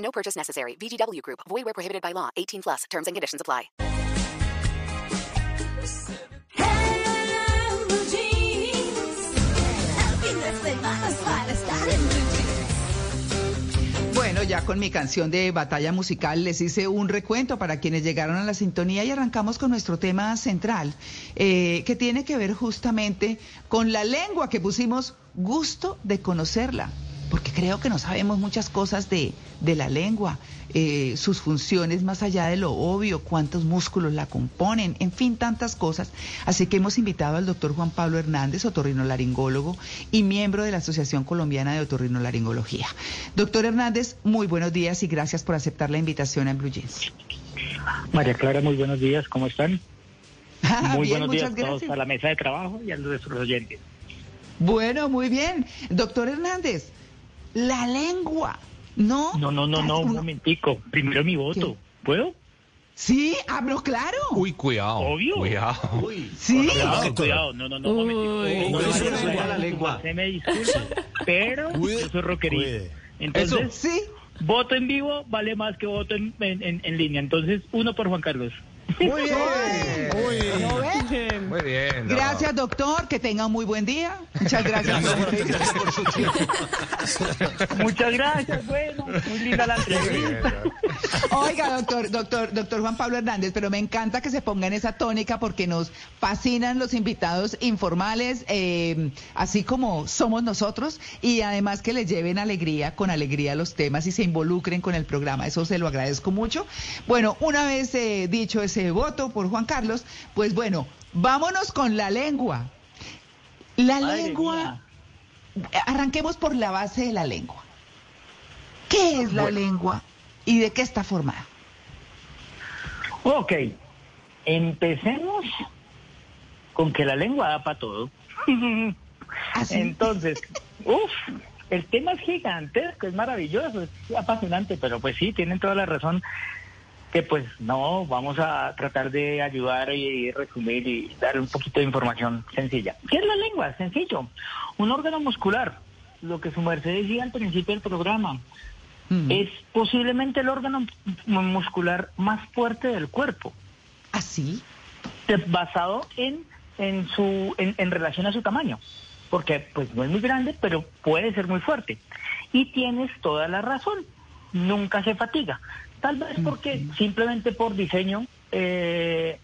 No purchase necessary. VGW Group. Void where prohibited by law. 18 plus. Terms and conditions apply. Bueno, ya con mi canción de batalla musical les hice un recuento para quienes llegaron a la sintonía y arrancamos con nuestro tema central, eh, que tiene que ver justamente con la lengua que pusimos gusto de conocerla porque creo que no sabemos muchas cosas de, de la lengua, eh, sus funciones más allá de lo obvio, cuántos músculos la componen, en fin, tantas cosas. Así que hemos invitado al doctor Juan Pablo Hernández, otorrinolaringólogo y miembro de la Asociación Colombiana de Otorrinolaringología. Doctor Hernández, muy buenos días y gracias por aceptar la invitación en Blue Jeans. María Clara, muy buenos días, ¿cómo están? Ah, muy bien, buenos días a todos a la mesa de trabajo y a nuestros oyentes. Bueno, muy bien. Doctor Hernández, la lengua, ¿no? No, no, no, no, un momentico. Primero mi voto. ¿Puedo? Sí, hablo claro. Uy, cuidado. Obvio. Cuidado. sí. Cuidado, cuidado. No, no, no, un momentico. Uy, No, se no, fue no, la no, lengua. Se me disculpa, pero yo soy rockerito. Entonces, Sí. voto en vivo vale más que voto en, en, en- en línea. Entonces, uno por Juan Carlos. Muy bien. ¿No ve? Muy bien. no. Gracias, doctor. Que tenga un muy buen día. Muchas gracias. Muchas gracias, bueno, muy linda la entrevista. Oiga, doctor, doctor, doctor Juan Pablo Hernández, pero me encanta que se ponga en esa tónica porque nos fascinan los invitados informales, eh, así como somos nosotros, y además que les lleven alegría, con alegría los temas y se involucren con el programa. Eso se lo agradezco mucho. Bueno, una vez eh, dicho ese voto por Juan Carlos, pues bueno, vámonos con la lengua. La Madre lengua, mía. arranquemos por la base de la lengua. ¿Qué es la Bueno. lengua y de qué está formada? Ok, empecemos con que la lengua da para todo. Así. Entonces, uff, el tema es gigantesco, es maravilloso, es apasionante, pero pues sí, tienen toda la razón que pues no, vamos a tratar de ayudar y resumir y dar un poquito de información sencilla. ¿Qué es la lengua? Sencillo, un órgano muscular, lo que su merced decía al principio del programa, Mm. es posiblemente el órgano mu- muscular más fuerte del cuerpo Así. de- basado en en su en, en relación a su tamaño porque pues no es muy grande pero puede ser muy fuerte y tienes toda la razón nunca se fatiga tal vez porque simplemente por diseño eh,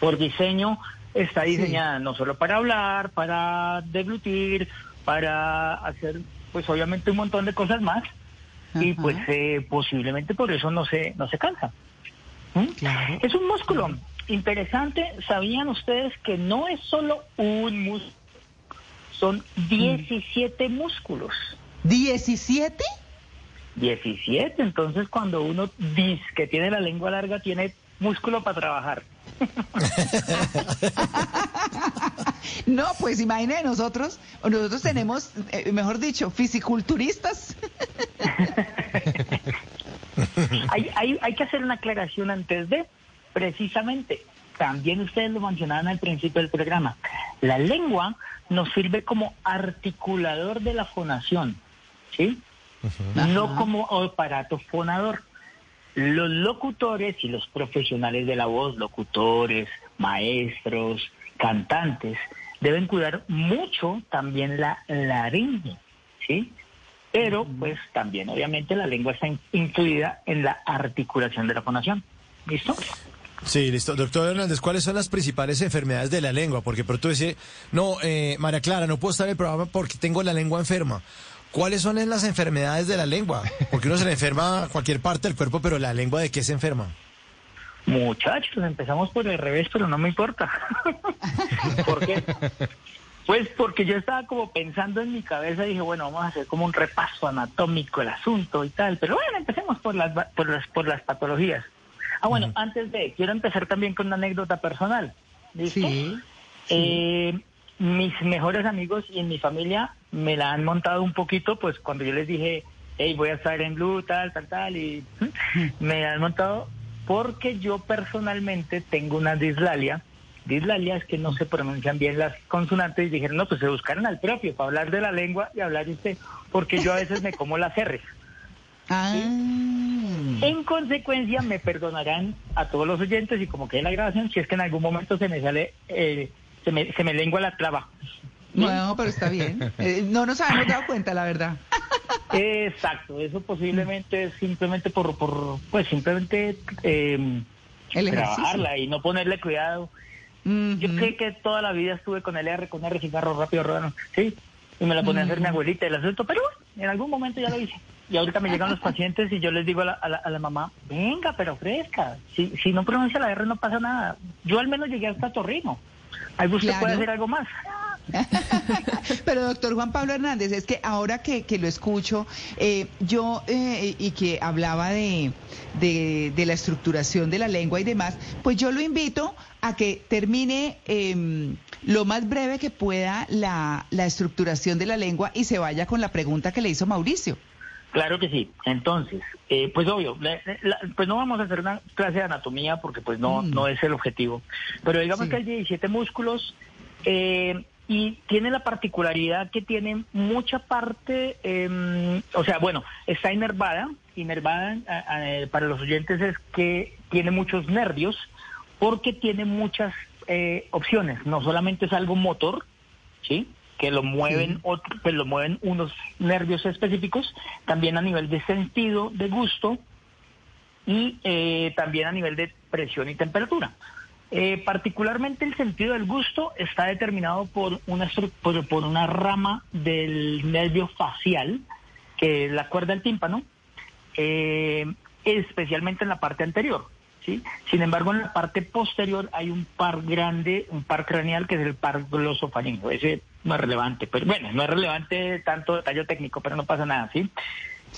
por diseño está Sí. diseñada no solo para hablar para deglutir para hacer pues obviamente un montón de cosas más y pues eh, posiblemente por eso no se no se cansa ¿Mm? Claro. Es un músculo interesante. ¿Sabían ustedes que no es solo un músculo? Son 17 músculos. ¿17? 17. Entonces, cuando uno dice que tiene la lengua larga, tiene músculo para trabajar. No, pues imagine nosotros, nosotros tenemos, eh, mejor dicho, fisiculturistas. hay, hay, hay que hacer una aclaración antes de, precisamente, también ustedes lo mencionaban al principio del programa, la lengua nos sirve como articulador de la fonación, ¿sí? No como aparato fonador. Los locutores y los profesionales de la voz, locutores, maestros, cantantes, deben cuidar mucho también la laringe, ¿sí? Pero, pues, también, obviamente, la lengua está in- incluida en la articulación de la fonación. ¿Listo? Sí, listo. Doctor Hernández, ¿cuáles son las principales enfermedades de la lengua? Porque pronto dice, no, eh, María Clara, no puedo estar en el programa porque tengo la lengua enferma. ¿Cuáles son las enfermedades de la lengua? Porque uno se le enferma a cualquier parte del cuerpo, pero la lengua de qué se enferma? Muchachos, empezamos por el revés, pero no me importa. ¿Por qué? Pues porque yo estaba como pensando en mi cabeza y dije, bueno, vamos a hacer como un repaso anatómico el asunto y tal. Pero bueno, empecemos por las, por las, por las patologías. Ah, bueno, antes de, quiero empezar también con una anécdota personal. ¿Listo? Sí. Eh, mis mejores amigos y en mi familia me la han montado un poquito, pues cuando yo les dije, hey, voy a estar en Blue, tal, tal, tal, y me la han montado porque yo personalmente tengo una dislalia. Dislalia es que no se pronuncian bien las consonantes y dijeron, no, pues se buscaron al propio para hablar de la lengua y hablar usted, porque yo a veces me como las R's. Ah. En consecuencia, me perdonarán a todos los oyentes y como que en la grabación, si es que en algún momento se me sale, eh, se, me, se me lengua la traba. Bueno, pero está bien. Eh, no nos habíamos dado cuenta, la verdad. Exacto, eso posiblemente es simplemente por, por pues simplemente eh, El trabajarla y no ponerle cuidado. Yo sé que toda la vida estuve con el R, con R, cigarro rápido, rodano, sí, y me la ponía a hacer mi abuelita el asunto, pero bueno, en algún momento ya lo hice. Y ahorita me llegan los pacientes y yo les digo a la, a la, a la mamá, venga, pero fresca, si, si no pronuncia la R no pasa nada. Yo al menos llegué hasta Torrino. Ahí usted Claro. puede hacer algo más. Pero doctor Juan Pablo Hernández, es que ahora que, que lo escucho, eh, yo eh, y que hablaba de, de, de la estructuración de la lengua y demás, pues yo lo invito a que termine eh, lo más breve que pueda la, la estructuración de la lengua y se vaya con la pregunta que le hizo Mauricio. Claro que sí. Entonces, eh, pues obvio, la- la- pues no vamos a hacer una clase de anatomía porque pues no, Mm. no es el objetivo. Pero digamos Sí. que hay 17 músculos eh, y tiene la particularidad que tiene mucha parte, eh, o sea, bueno, está inervada. Inervada a- a- para los oyentes es que tiene muchos nervios porque tiene muchas eh, opciones. No solamente es algo motor, ¿sí? Que lo mueven otro- pues lo mueven unos nervios específicos, también a nivel de sentido, de gusto y eh, también a nivel de presión y temperatura. Eh, particularmente el sentido del gusto está determinado por una, por, por una rama del nervio facial, que es la cuerda del tímpano, eh, especialmente en la parte anterior. ¿sí? Sin embargo, en la parte posterior hay un par grande, un par craneal que es el par glosofaringo. Ese no es relevante, pero bueno, no es relevante tanto detalle técnico, pero no pasa nada, ¿sí?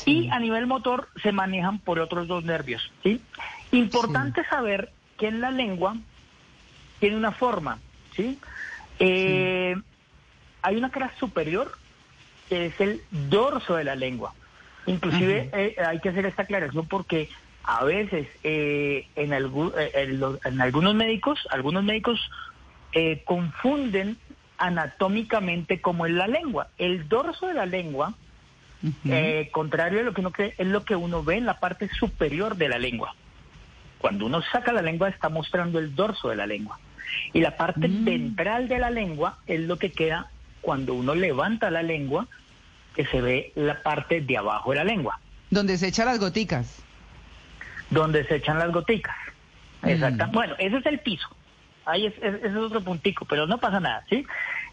Y a nivel motor se manejan por otros dos nervios, ¿sí? Importante saber que en la lengua tiene una forma, ¿sí? Eh, Hay una cara superior que es el dorso de la lengua. Inclusive eh, hay que hacer esta aclaración porque a veces eh, en, eh, en los- en algunos médicos, algunos médicos eh, confunden anatómicamente como es la lengua. El dorso de la lengua, eh, contrario a lo que uno cree, es lo que uno ve en la parte superior de la lengua. Cuando uno saca la lengua está mostrando el dorso de la lengua. Y la parte ventral de la lengua es lo que queda cuando uno levanta la lengua, que se ve la parte de abajo de la lengua, Donde se echan las goticas. donde se echan las goticas. Mm. Exacto. Bueno, ese es el piso. Ahí es, es- es otro puntico, pero no pasa nada, ¿sí?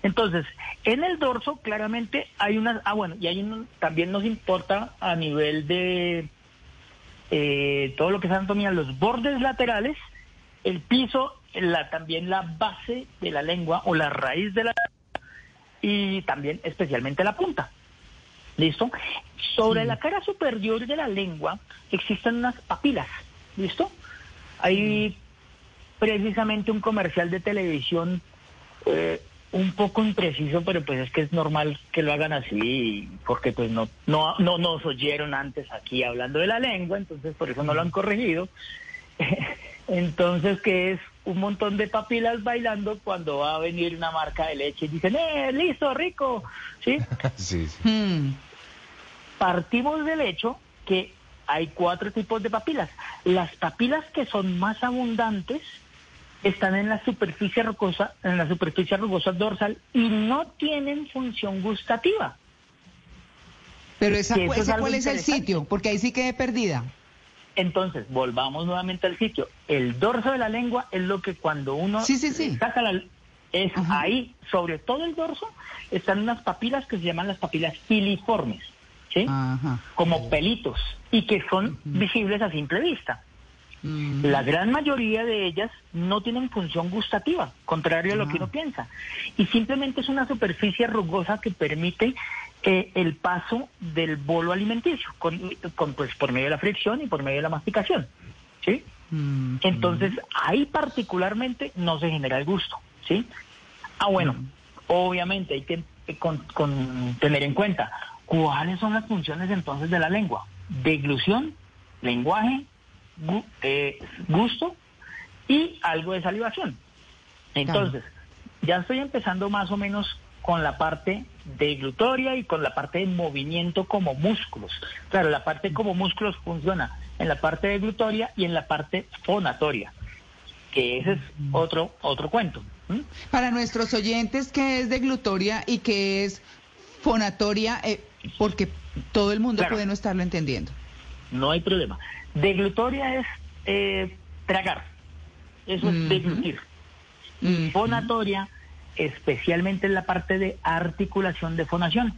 Entonces, en el dorso claramente hay unas, ah bueno, y hay un, también nos importa a nivel de eh, todo lo que es anatomía, los bordes laterales, el piso, la, también la base de la lengua o la raíz de la y también especialmente la punta. ¿Listo? Sobre la cara superior de la lengua existen unas papilas. ¿Listo? Hay precisamente un comercial de televisión eh, un poco impreciso, pero pues es que es normal que lo hagan así, porque pues no, no, no nos oyeron antes aquí hablando de la lengua, entonces por eso no lo han corregido. Entonces, que es un montón de papilas bailando cuando va a venir una marca de leche y dicen, ¡eh, listo, rico! ¿Sí? Sí, sí. Hmm. Partimos del hecho que hay cuatro tipos de papilas. Las papilas que son más abundantes están en la superficie rugosa, en la superficie rugosa dorsal y no tienen función gustativa. Pero esa, es ese algo cuál es el sitio, porque ahí sí quedé perdida. Entonces, volvamos nuevamente al sitio. El dorso de la lengua es lo que cuando uno Sí, sí, sí. saca la... Es Ajá. ahí, sobre todo el dorso, están unas papilas que se llaman las papilas filiformes, ¿sí? Ajá. Como pelitos y que son visibles a simple vista. Mm. La gran mayoría de ellas no tienen función gustativa, contrario a lo que uno piensa. Y simplemente es una superficie rugosa que permite eh, el paso del bolo alimenticio, con, con, pues, por medio de la fricción y por medio de la masticación. ¿sí? Mm. Entonces, ahí particularmente no se genera el gusto. ¿sí? Ah, bueno, obviamente hay que eh, con- con tener en cuenta cuáles son las funciones entonces de la lengua. Deglución, lenguaje, gu- eh, gusto y algo de salivación. Entonces, ya estoy empezando más o menos con la parte deglutoria y con la parte de movimiento como músculos. Claro, la parte como músculos funciona en la parte deglutoria y en la parte fonatoria, que ese es otro otro cuento. Para nuestros oyentes, ¿qué es deglutoria y qué es fonatoria? Eh, porque todo el mundo Claro. puede no estarlo entendiendo. No hay problema. Deglutoria es eh, tragar. Eso es deglutir. Ujú. Fonatoria, especialmente en la parte de articulación de fonación.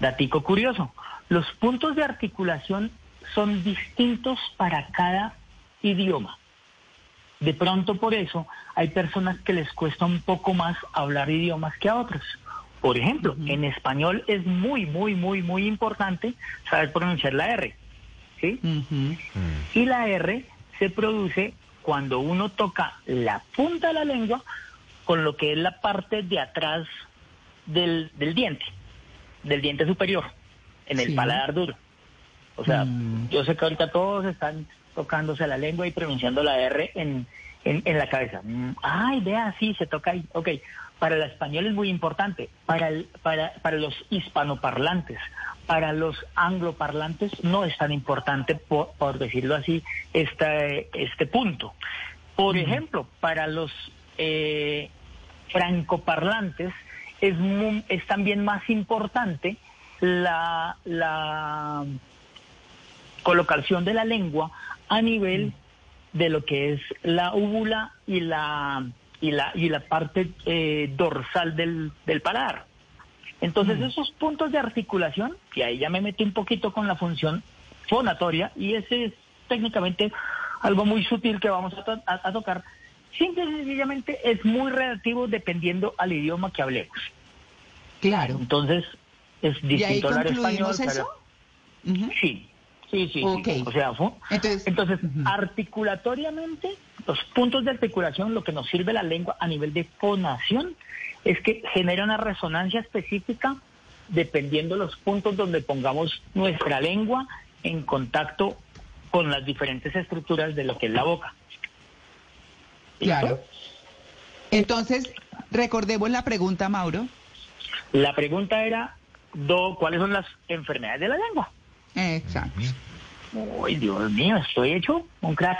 Datico curioso. Los puntos de articulación son distintos para cada idioma. De pronto por eso hay personas que les cuesta un poco más hablar idiomas que a otros. Por ejemplo, en español es muy, muy, muy, muy importante saber pronunciar la R. ¿sí? Ujú. Y la R se produce cuando uno toca la punta de la lengua con lo que es la parte de atrás del, del diente, del diente superior, en el Sí. paladar duro. O sea, Mm. yo sé que ahorita todos están tocándose la lengua y pronunciando la R en, en, en la cabeza. Mm, Ay, vea, sí, se toca ahí. Ok, para el español es muy importante. Para, el, para, para los hispanoparlantes, para los angloparlantes no es tan importante, por, por decirlo así, este, este punto. Por ejemplo, para los eh, francoparlantes es, mu- es también más importante la, la colocación de la lengua a nivel de lo que es la úvula y la y la y la parte eh, dorsal del, del paladar. Entonces esos puntos de articulación, y ahí ya me metí un poquito con la función fonatoria, y ese es técnicamente algo muy sutil que vamos a, to- a- a tocar, simple y sencillamente es muy relativo dependiendo al idioma que hablemos. Claro. Entonces es ¿Y ahí distinto hablar español. que eso? Sí, sí, sí. Sí. O sea, fu- Entonces- articulatoriamente, los puntos de articulación, lo que nos sirve la lengua a nivel de fonación, es que genera una resonancia específica dependiendo los puntos donde pongamos nuestra lengua en contacto con las diferentes estructuras de lo que es la boca. ¿Listo? Claro. Entonces, recordemos la pregunta, Mauro. La pregunta era, do, ¿cuáles son las enfermedades de la lengua? Exacto. Uy, Dios mío, estoy hecho un crack.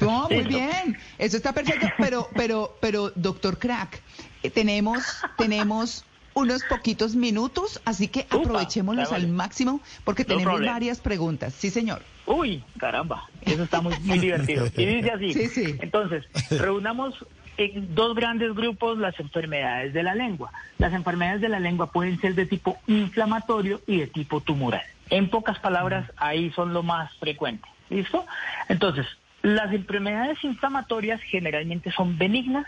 No, muy bien. Eso está perfecto. Pero, pero, pero, doctor Crack, eh, tenemos, tenemos unos poquitos minutos, así que aprovechémoslos al máximo porque No tenemos problem. varias preguntas. Sí, señor. Uy, caramba, eso está muy, muy divertido. Y dice así. Sí, sí. Entonces, reunamos en dos grandes grupos las enfermedades de la lengua. Las enfermedades de la lengua pueden ser de tipo inflamatorio y de tipo tumoral. En pocas palabras, ahí son lo más frecuente. ¿Listo? Entonces, las enfermedades inflamatorias generalmente son benignas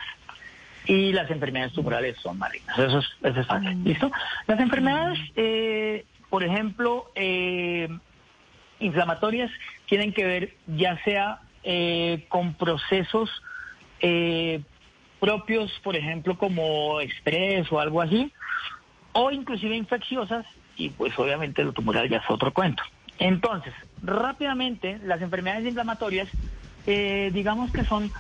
y las enfermedades tumorales son malignas. Eso es, eso es fácil. ¿Listo? Las enfermedades, eh, por ejemplo, eh, inflamatorias tienen que ver ya sea eh, con procesos eh, propios, por ejemplo, como estrés o algo así, o inclusive infecciosas, y pues obviamente lo tumoral ya es otro cuento. Entonces, rápidamente, las enfermedades inflamatorias, eh, digamos que son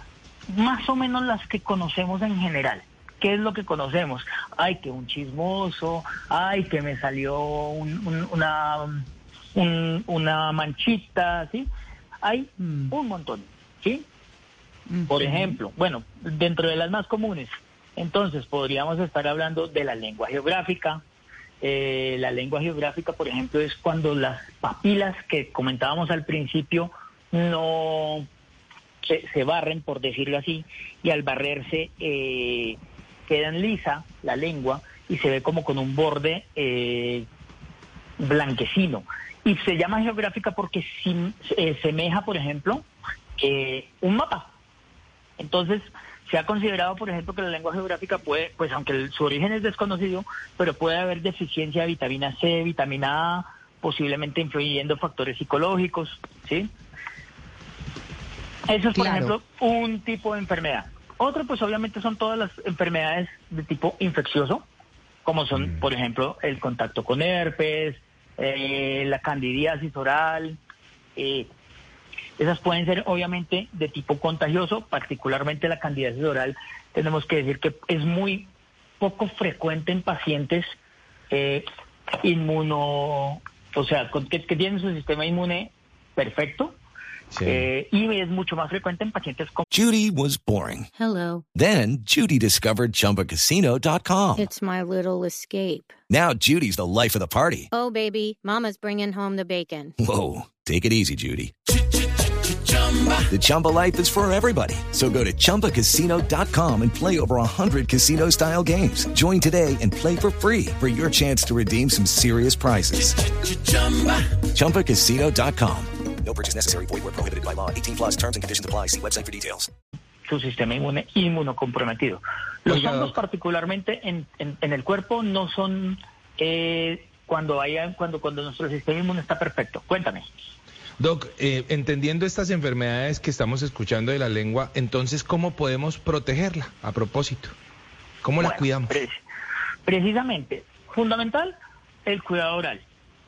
más o menos las que conocemos en general. ¿Qué es lo que conocemos? Ay, que un chismoso, ay, que me salió un- un- una, un- una manchita, ¿sí? Hay Mm. un montón, ¿sí? Por ejemplo, bueno, dentro de las más comunes, entonces podríamos estar hablando de la lengua geográfica. Eh, la lengua geográfica, por ejemplo, es cuando las papilas que comentábamos al principio no se, barren, por decirlo así, y al barrerse eh, quedan lisa la lengua y se ve como con un borde eh, blanquecino. Y se llama geográfica porque sim- eh, semeja, por ejemplo, eh, un mapa. Entonces, se ha considerado, por ejemplo, que la lengua geográfica puede, pues aunque el- su origen es desconocido, pero puede haber deficiencia de vitamina C, vitamina A, posiblemente influyendo factores psicológicos, ¿sí? Eso es, por Claro. ejemplo, un tipo de enfermedad. Otro, pues obviamente son todas las enfermedades de tipo infeccioso, como son, por ejemplo, el contacto con herpes, eh, la candidiasis oral. eh, esas pueden ser, obviamente, de tipo contagioso, particularmente la candidiasis oral. Tenemos que decir que es muy poco frecuente en pacientes eh, inmuno, o sea, con- que, que tienen su sistema inmune perfecto. Sí. eh, y es mucho más frecuente en pacientes con Judy was boring. Hello. Then Judy discovered ChumbaCasino.com. It's my little escape. Now Judy's the life of the party. Oh, baby, Mama's bringing home the bacon. Whoa, take it easy, Judy. The Chumba life is for everybody. So go to ChumbaCasino.com and play over 100 casino-style games. Join today and play for free for your chance to redeem some serious prizes. ChumbaCasino.com. No purchase necessary. Void where prohibited by law. 18 plus terms and conditions apply. See website for details. su sistema inmune inmunocomprometido. Los Oiga, hongos particularmente en, en- en el cuerpo no son eh, cuando haya cuando cuando nuestro sistema inmune está perfecto. Cuéntame. Doc, eh, entendiendo estas enfermedades que estamos escuchando de la lengua, entonces, ¿cómo podemos protegerla a propósito? ¿Cómo la cuidamos? pre- precisamente, fundamental, el cuidado oral.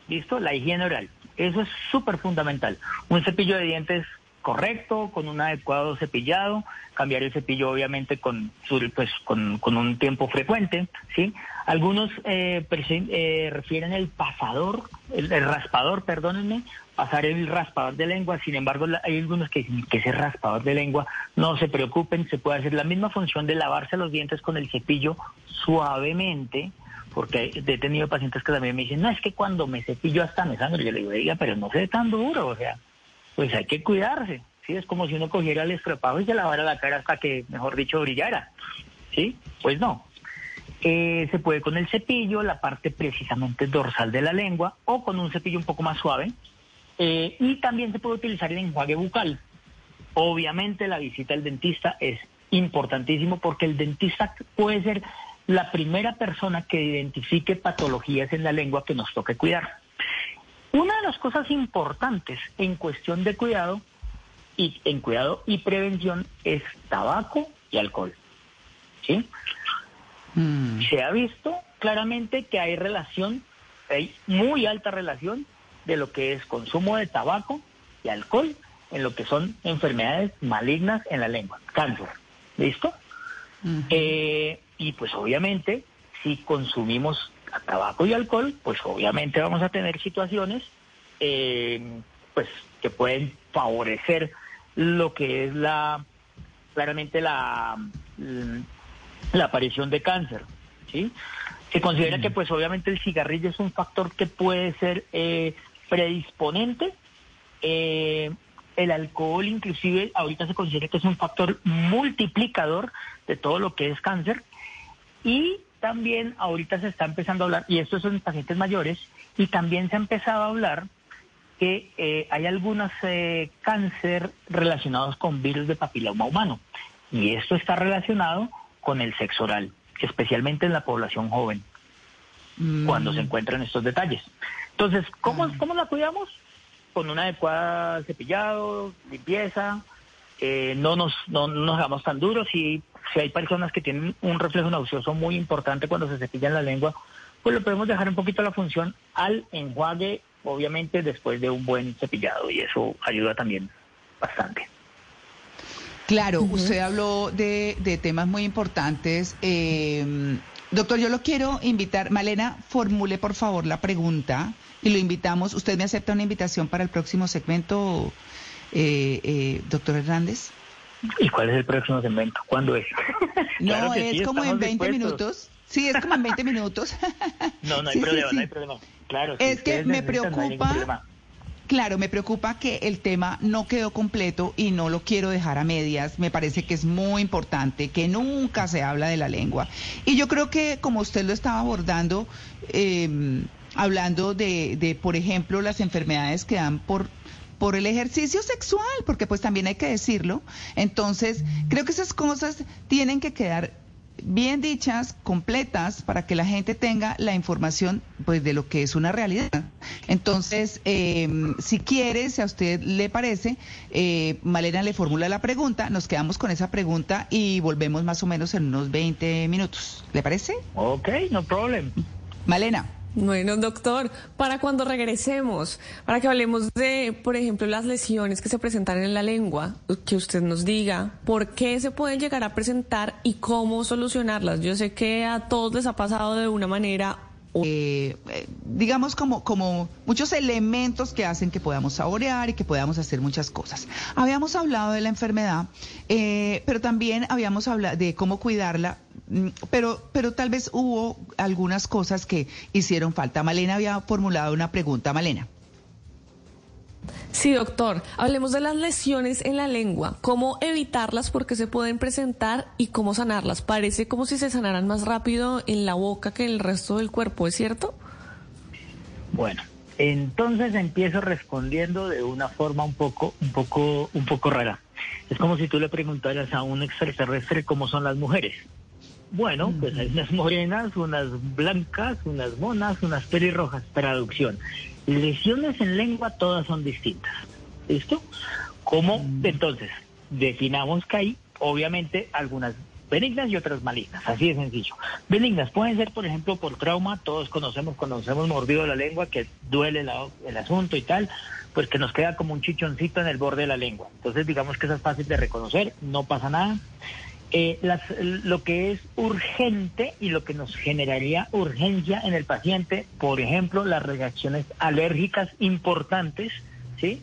¿Listo? La higiene oral. Eso es súper fundamental. Un cepillo de dientes correcto, con un adecuado cepillado, cambiar el cepillo obviamente con, pues, con, con un tiempo frecuente, ¿sí? Algunos eh, eh, refieren el pasador, el, raspador, perdónenme, pasar el raspador de lengua, sin embargo hay algunos que dicen que ese raspador de lengua, no se preocupen, se puede hacer la misma función de lavarse los dientes con el cepillo suavemente, porque he tenido pacientes que también me dicen, no, es que cuando me cepillo hasta me sangre, yo le digo, diga, pero no ve tan duro, o sea, pues hay que cuidarse, ¿sí? Es como si uno cogiera el estropajo y se lavara la cara hasta que, mejor dicho, brillara, ¿sí? Pues no. Eh, se puede con el cepillo, la parte precisamente dorsal de la lengua, o con un cepillo un poco más suave, eh, y también se puede utilizar el enjuague bucal. Obviamente la visita al dentista es importantísimo porque el dentista puede ser la primera persona que identifique patologías en la lengua que nos toque cuidar. Una de las cosas importantes en cuestión de cuidado y en cuidado y prevención es tabaco y alcohol. ¿Sí? Mm. Se ha visto claramente que hay relación, hay muy alta relación de lo que es consumo de tabaco y alcohol en lo que son enfermedades malignas en la lengua, cáncer. ¿Listo? Eh, y pues obviamente, si consumimos tabaco y alcohol, pues obviamente vamos a tener situaciones eh, pues que pueden favorecer lo que es la claramente la, la aparición de cáncer. ¿sí? Se considera que pues obviamente el cigarrillo es un factor que puede ser eh, predisponente. eh, el alcohol inclusive ahorita se considera que es un factor multiplicador de todo lo que es cáncer. Y también ahorita se está empezando a hablar, y esto es en pacientes mayores, y también se ha empezado a hablar que eh, hay algunos eh, cáncer relacionados con virus de papiloma humano. Y esto está relacionado con el sexo oral, especialmente en la población joven, cuando se encuentran estos detalles. Entonces, ¿cómo, ¿cómo la cuidamos? Con una adecuada cepillado, limpieza, eh, no, nos, no, no nos hagamos tan duros. Si, si hay personas que tienen un reflejo nauseoso muy importante cuando se cepillan la lengua, pues lo podemos dejar un poquito la función al enjuague, obviamente después de un buen cepillado, y eso ayuda también bastante. Claro, usted habló de, de temas muy importantes. Eh, doctor, yo lo quiero invitar. Malena, formule por favor la pregunta y lo invitamos. ¿Usted me acepta una invitación para el próximo segmento, eh, eh, doctor Hernández? ¿Y cuál es el próximo segmento? ¿Cuándo es? No, Claro es sí, como en estamos 20 dispuestos. minutos. Sí, es como en 20 minutos. No, no hay Sí, problema, sí. no hay problema. Claro, si Es que me no preocupa-. Claro, me preocupa que el tema no quedó completo y no lo quiero dejar a medias. Me parece que es muy importante, que nunca se habla de la lengua. Y yo creo que como usted lo estaba abordando, eh, hablando de, de, por ejemplo, las enfermedades que dan por por el ejercicio sexual, porque pues también hay que decirlo. Entonces, creo que esas cosas tienen que quedar bien dichas, completas, para que la gente tenga la información pues de lo que es una realidad. Entonces, eh, si quiere, si a usted le parece, eh, Malena le formula la pregunta, nos quedamos con esa pregunta y volvemos más o menos en unos 20 minutos. ¿Le parece? Ok, no problem. Malena. Bueno, doctor, para cuando regresemos, para que hablemos de, por ejemplo, las lesiones que se presentan en la lengua, que usted nos diga por qué se pueden llegar a presentar y cómo solucionarlas. Yo sé que a todos les ha pasado de una manera eh, eh, digamos como, como muchos elementos que hacen que podamos saborear y que podamos hacer muchas cosas. Habíamos hablado de la enfermedad, eh, pero también habíamos hablado de cómo cuidarla, pero, pero tal vez hubo algunas cosas que hicieron falta. Malena había formulado una pregunta. Malena. Sí, doctor. Hablemos de las lesiones en la lengua, cómo evitarlas porque se pueden presentar y cómo sanarlas. Parece como si se sanaran más rápido en la boca que en el resto del cuerpo, ¿es cierto? Bueno, entonces empiezo respondiendo de una forma un poco, un poco, un poco rara. Es como si tú le preguntaras a un extraterrestre cómo son las mujeres. Bueno, pues hay unas morenas, unas blancas, unas monas, unas pelirrojas. Traducción. Lesiones en lengua todas son distintas. ¿Listo? ¿Cómo? Entonces, definamos que hay, obviamente, algunas benignas y otras malignas, así de sencillo. Benignas pueden ser, por ejemplo, por trauma, todos conocemos cuando nos hemos mordido la lengua, que duele el asunto y tal, pues que nos queda como un chichoncito en el borde de la lengua. Entonces, digamos que eso es fácil de reconocer, no pasa nada. Eh, lo que es urgente y lo que nos generaría urgencia en el paciente, por ejemplo, las reacciones alérgicas importantes, ¿sí?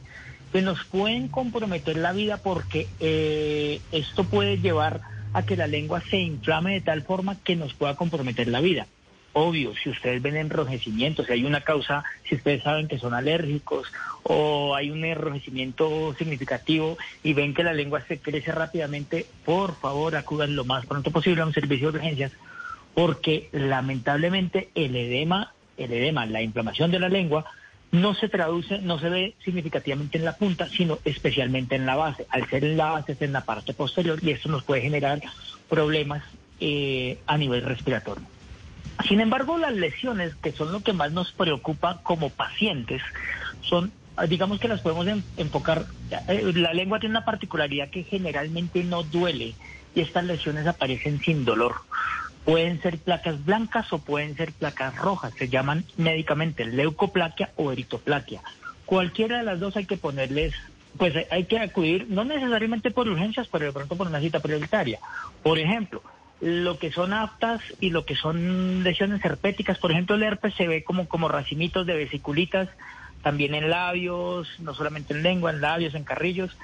Que nos pueden comprometer la vida porque eh, esto puede llevar a que la lengua se inflame de tal forma que nos pueda comprometer la vida obvio, si ustedes ven enrojecimiento, si hay una causa, si ustedes saben que son alérgicos o hay un enrojecimiento significativo y ven que la lengua se crece rápidamente, por favor acudan lo más pronto posible a un servicio de urgencias, porque lamentablemente el edema, el edema, la inflamación de la lengua, no se traduce, no se ve significativamente en la punta, sino especialmente en la base. Al ser en la base es en la parte posterior y esto nos puede generar problemas eh, a nivel respiratorio. Sin embargo, las lesiones, que son lo que más nos preocupa como pacientes, son, digamos que las podemos enfocar, eh, la lengua tiene una particularidad que generalmente no duele y estas lesiones aparecen sin dolor. Pueden ser placas blancas o pueden ser placas rojas, se llaman médicamente leucoplaquia o eritoplaquia. Cualquiera de las dos hay que ponerles pues hay que acudir, no necesariamente por urgencias, pero de pronto por una cita prioritaria. Por ejemplo, lo que son aptas y lo que son lesiones herpéticas. Por ejemplo, el herpes se ve como, como racimitos de vesiculitas, también en labios, no solamente en lengua, en labios, en carrillos.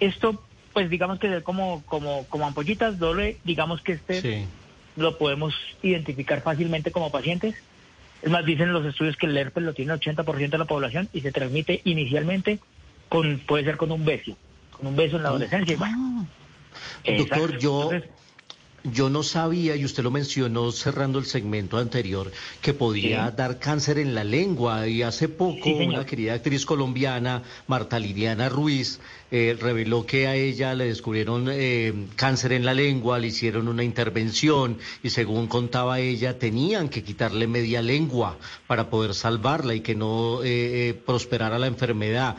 Esto, pues digamos que es como, como, como ampollitas doble, digamos que este lo podemos identificar fácilmente como pacientes. Es más, dicen los estudios que el herpes lo tiene el 80% de la población y se transmite inicialmente con, puede ser con un beso, con un beso en la adolescencia. Ah. Doctor, yo... Yo no sabía, y usted lo mencionó cerrando el segmento anterior, que podía dar cáncer en la lengua. Y hace poco una querida actriz colombiana, Marta Liliana Ruiz, eh, reveló que a ella le descubrieron eh, cáncer en la lengua, le hicieron una intervención y según contaba ella, tenían que quitarle media lengua para poder salvarla y que no eh, prosperara la enfermedad.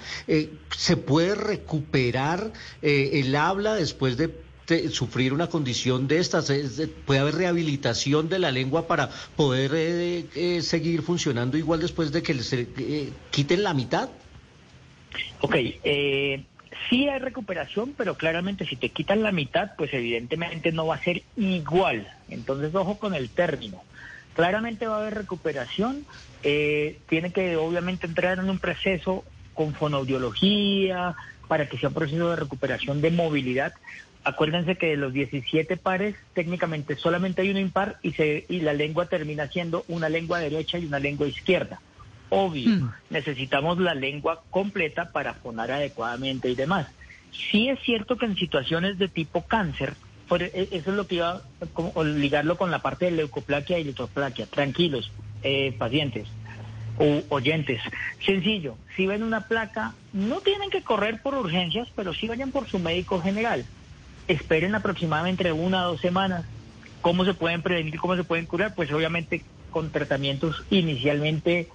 ¿Se puede recuperar el habla después de sufrir una condición de estas? ¿Puede haber rehabilitación de la lengua para poder eh, eh, seguir funcionando igual después de que se eh, quiten la mitad? Ok, sí hay recuperación, pero claramente si te quitan la mitad, pues evidentemente no va a ser igual. Entonces, ojo con el término. Claramente va a haber recuperación, tiene que obviamente entrar en un proceso con fonoaudiología, para que sea un proceso de recuperación de movilidad, Acuérdense que de los 17 pares, técnicamente solamente hay uno impar y, se, y la lengua termina siendo una lengua derecha y una lengua izquierda. Obvio, hmm. necesitamos la lengua completa para fonar adecuadamente y demás. Sí es cierto que en situaciones de tipo cáncer, e, eso es lo que iba a ligarlo con la parte de leucoplaquia y litoplaquia. Tranquilos, eh, pacientes. o oyentes. Sencillo, si ven una placa, no tienen que correr por urgencias, pero sí vayan por su médico general. Esperen aproximadamente una o dos semanas. ¿Cómo se pueden prevenir? ¿Cómo se pueden curar? Pues obviamente con tratamientos inicialmente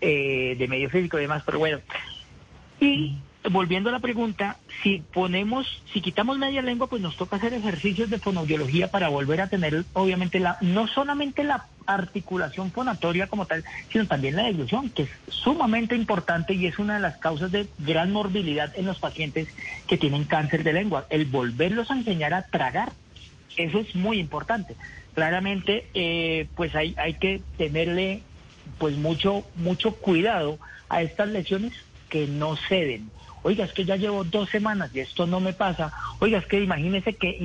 eh, de medio físico y demás, pero bueno. Y volviendo a la pregunta, si ponemos, si quitamos media lengua, pues nos toca hacer ejercicios de fonoaudiología para volver a tener, obviamente, la, no solamente la articulación fonatoria como tal, sino también la deglución, que es sumamente importante y es una de las causas de gran morbilidad en los pacientes que tienen cáncer de lengua, el volverlos a enseñar a tragar. Eso es muy importante. Claramente, eh, pues hay, hay que tenerle pues mucho, mucho cuidado a estas lesiones que no ceden oiga, es que ya llevo dos semanas y esto no me pasa, oiga, es que imagínese que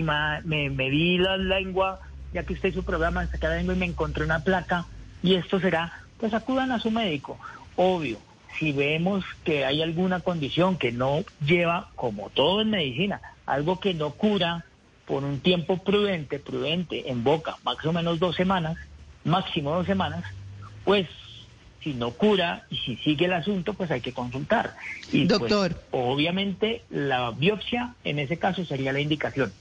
me, me di la lengua, ya que usted hizo programa, saqué la lengua y me encontré una placa y esto será, pues acudan a su médico. Obvio, si vemos que hay alguna condición que no lleva, como todo en medicina, algo que no cura por un tiempo prudente, prudente, en boca, más o menos dos semanas, máximo dos semanas, pues si no cura y si sigue el asunto, pues hay que consultar. Y pues, Doctor. obviamente la biopsia en ese caso sería la indicación.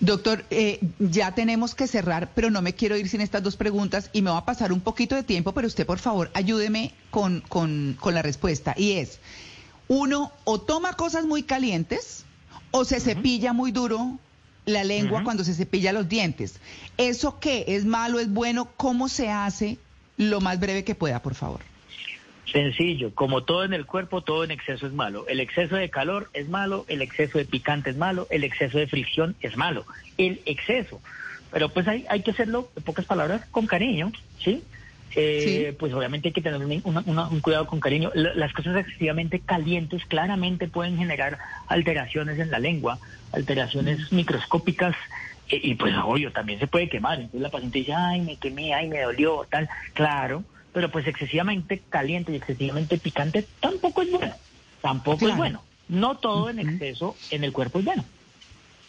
Doctor, eh, ya tenemos que cerrar, pero no me quiero ir sin estas dos preguntas y me va a pasar un poquito de tiempo, pero usted por favor ayúdeme con, con, con la respuesta. Y es, uno, o toma cosas muy calientes o se cepilla muy duro la lengua cuando se cepilla los dientes. ¿Eso qué? ¿Es malo? ¿Es bueno? ¿Cómo se hace? Lo más breve que pueda, por favor. Sencillo, como todo en el cuerpo, todo en exceso es malo. El exceso de calor es malo, el exceso de picante es malo, el exceso de fricción es malo. El exceso. Pero pues hay, hay que hacerlo, en pocas palabras, con cariño, ¿sí? Eh, pues obviamente hay que tener un, cuidado con cariño. las cosas excesivamente calientes claramente pueden generar alteraciones en la lengua, alteraciones microscópicas y pues obvio, también se puede quemar. Entonces la paciente dice, ay, me quemé, ay, me dolió, tal. Claro, pero pues excesivamente caliente y excesivamente picante tampoco es bueno. Tampoco es bueno. No todo en exceso en el cuerpo es bueno.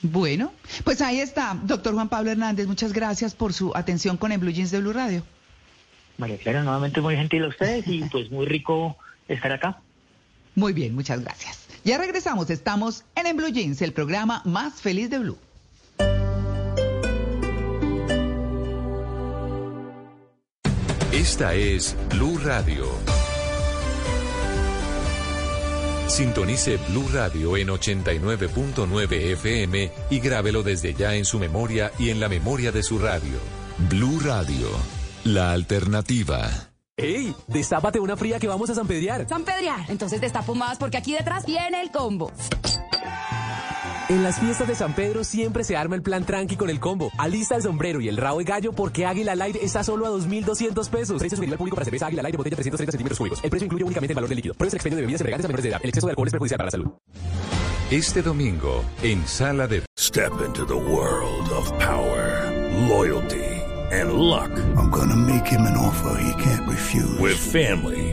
Bueno, pues ahí está, doctor Juan Pablo Hernández. Muchas gracias por su atención con el Blue Jeans de Blue Radio. María Clara, nuevamente muy gentil a ustedes y pues muy rico estar acá. Muy bien, muchas gracias. Ya regresamos, estamos en el Blue Jeans, el programa más feliz de Blue. Esta es Blue Radio. Sintonice Blue Radio en 89.9 FM y grábelo desde ya en su memoria y en la memoria de su radio. Blue Radio, la alternativa. ¡Ey! Destápate una fría que vamos a San Pedriar. ¿San Pedriar? Entonces destapo más porque aquí detrás viene el combo. En las fiestas de San Pedro siempre se arma el plan tranqui con el combo. Alista el sombrero y el rabo de gallo porque Águila Light está solo a 2.200 pesos. Precio superior al público para cerveza Águila Light de botella 330 centímetros cúbicos. El precio incluye únicamente el valor del líquido. Pruebes el expendio de bebidas y regalos a menores de edad. El exceso de alcohol es perjudicial para la salud. Este domingo, en Sala de... Step into the world of power, loyalty and luck. I'm gonna make him an offer he can't refuse. With family,